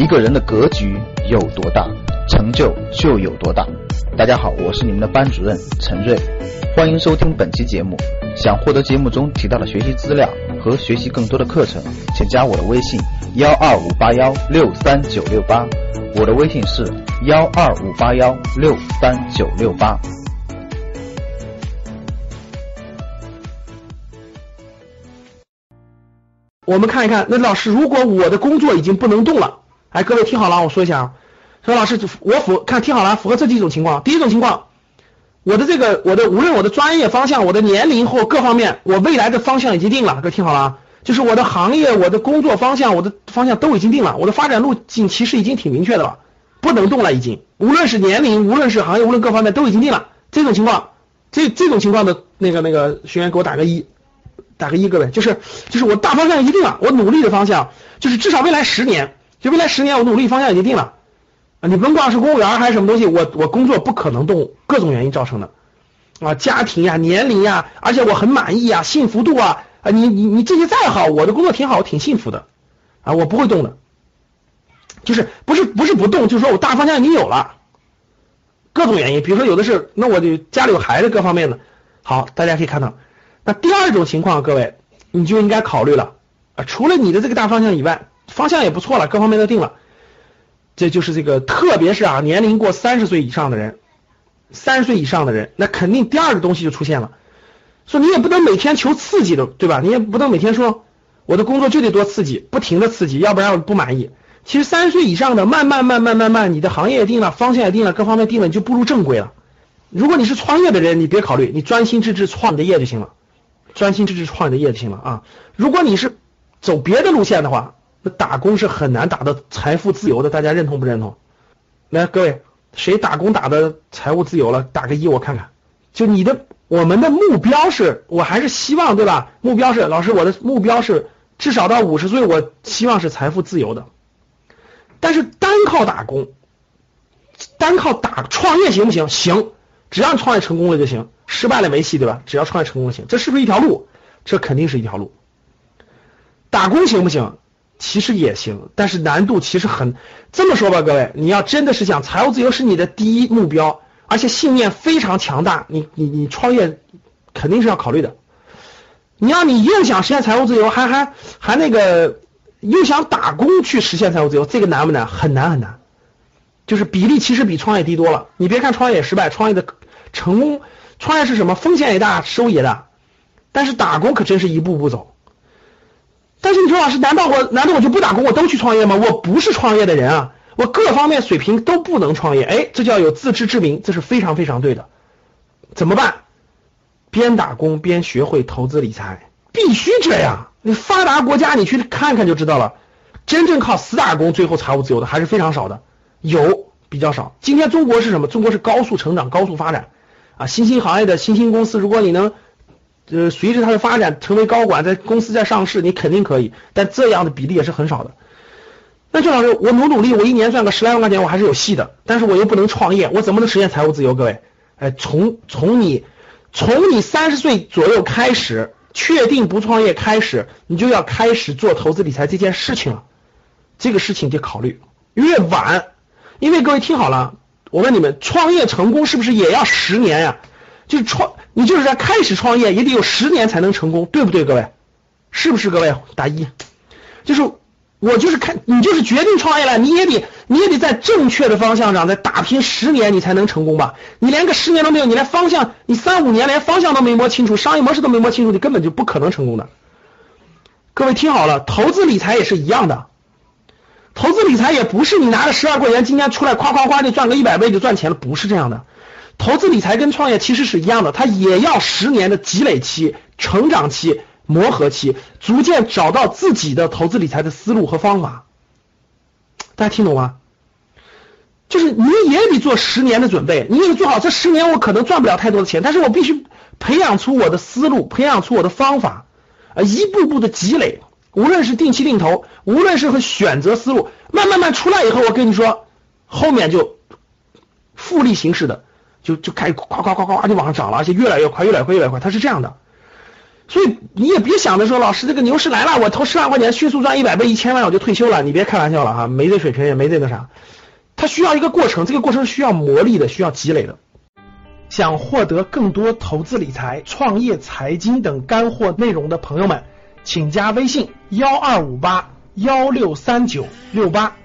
一个人的格局有多大，成就就有多大。大家好，我是你们的班主任陈瑞，欢迎收听本期节目。想获得节目中提到的学习资料和学习更多的课程，请加我的微信幺二五八幺六三九六八。我的微信是幺二五八幺六三九六八。我们看一看，那老师，如果我的工作已经不能动了，哎，各位听好了，我说一下啊，说老师，我符看听好了，符合这几种情况。第一种情况，我的这个我的无论我的专业方向、我的年龄或各方面，我未来的方向已经定了，各位听好了啊，就是我的行业、我的工作方向、我的方向都已经定了，我的发展路径其实已经挺明确的了，不能动了已经，无论是年龄、无论是行业、无论各方面都已经定了。这种情况，这这种情况的那个那个学员给我打个一。打个一，各位，就是就是我大方向一定了，我努力的方向就是至少未来十年，就未来十年我努力方向已经定了。啊！你甭管是公务员还是什么东西，我我工作不可能动，各种原因造成的。啊，家庭呀、年龄呀，而且我很满意啊，幸福度啊啊，你你你这些再好，我的工作挺好，我挺幸福的。啊，我不会动的，就是不是不是不动，就是说我大方向已经有了，各种原因，比如说有的是，那我就家里有孩子，各方面的，好，大家可以看到。那第二种情况，各位你就应该考虑了。啊，除了你的这个大方向以外，方向也不错了，各方面都定了，这就是这个，特别是啊，年龄过三十岁以上的人，三十岁以上的人，那肯定第二个东西就出现了，说你也不能每天求刺激的，对吧？你也不能每天说我的工作就得多刺激，不停的刺激，要不然我不满意。其实三十岁以上的，慢慢慢慢慢慢，你的行业也定了，方向也定了，各方面定了，你就步入正轨了。如果你是创业的人，你别考虑，你专心致志创你的业就行了。专心致志创你的业就行了啊！如果你是走别的路线的话，那打工是很难打的财富自由的。大家认同不认同？来，各位，谁打工打的财务自由了？打个一，我看看。就你的，我们的目标是，我还是希望，对吧？目标是，老师，我的目标是至少到五十岁，我希望是财富自由的。但是单靠打工，单靠打创业行不行？行。只要你创业成功了就行，失败了没戏，对吧？只要创业成功了行，这是不是一条路？这肯定是一条路。打工行不行？其实也行，但是难度其实很。这么说吧，各位，你要真的是想财务自由是你的第一目标，而且信念非常强大，你你你创业肯定是要考虑的。你要你又想实现财务自由，还还还那个又想打工去实现财务自由，这个难不难？很难很难。就是比例其实比创业低多了。你别看创业失败，创业的成功，创业是什么？风险也大，收益也大。但是打工可真是一步步走。但是你说老师，难道我难道我就不打工，我都去创业吗？我不是创业的人啊，我各方面水平都不能创业。哎，这叫有自知之明，这是非常非常对的。怎么办？边打工边学会投资理财，必须这样。你发达国家你去看看就知道了，真正靠死打工最后财务自由的还是非常少的。有比较少。今天中国是什么？中国是高速成长、高速发展啊！新兴行业的新兴公司，如果你能呃随着它的发展成为高管，在公司在上市，你肯定可以。但这样的比例也是很少的。那郑老师，我努努力，我一年赚个十来万块钱，我还是有戏的。但是我又不能创业，我怎么能实现财务自由？各位，哎，从从你从你三十岁左右开始，确定不创业开始，你就要开始做投资理财这件事情了。这个事情得考虑，越晚。因为各位听好了，我问你们，创业成功是不是也要十年呀？就创，你就是在开始创业也得有十年才能成功，对不对？各位，是不是？各位打一，就是我就是看你就是决定创业了，你也得你也得在正确的方向上再打拼十年，你才能成功吧？你连个十年都没有，你连方向，你三五年连方向都没摸清楚，商业模式都没摸清楚，你根本就不可能成功的。各位听好了，投资理财也是一样的。投资理财也不是你拿着十二块钱今天出来夸夸夸就赚个一百倍就赚钱了，不是这样的。投资理财跟创业其实是一样的，它也要十年的积累期、成长期、磨合期，逐渐找到自己的投资理财的思路和方法。大家听懂吗？就是你也得做十年的准备，你得做好这十年，我可能赚不了太多的钱，但是我必须培养出我的思路，培养出我的方法，啊，一步步的积累。无论是定期定投，无论是和选择思路，慢慢慢出来以后，我跟你说，后面就复利形式的，就就开始夸夸夸夸就往上涨了，而且越来越快，越来越快，越来越快，它是这样的。所以你也别想着说老师这个牛市来了，我投十万块钱迅速赚一百倍、一千万我就退休了，你别开玩笑了哈，没这水平也没这个啥，它需要一个过程，这个过程需要磨砺的，需要积累的。想获得更多投资理财、创业、财经等干货内容的朋友们，请加微信幺二五八幺六三九六八。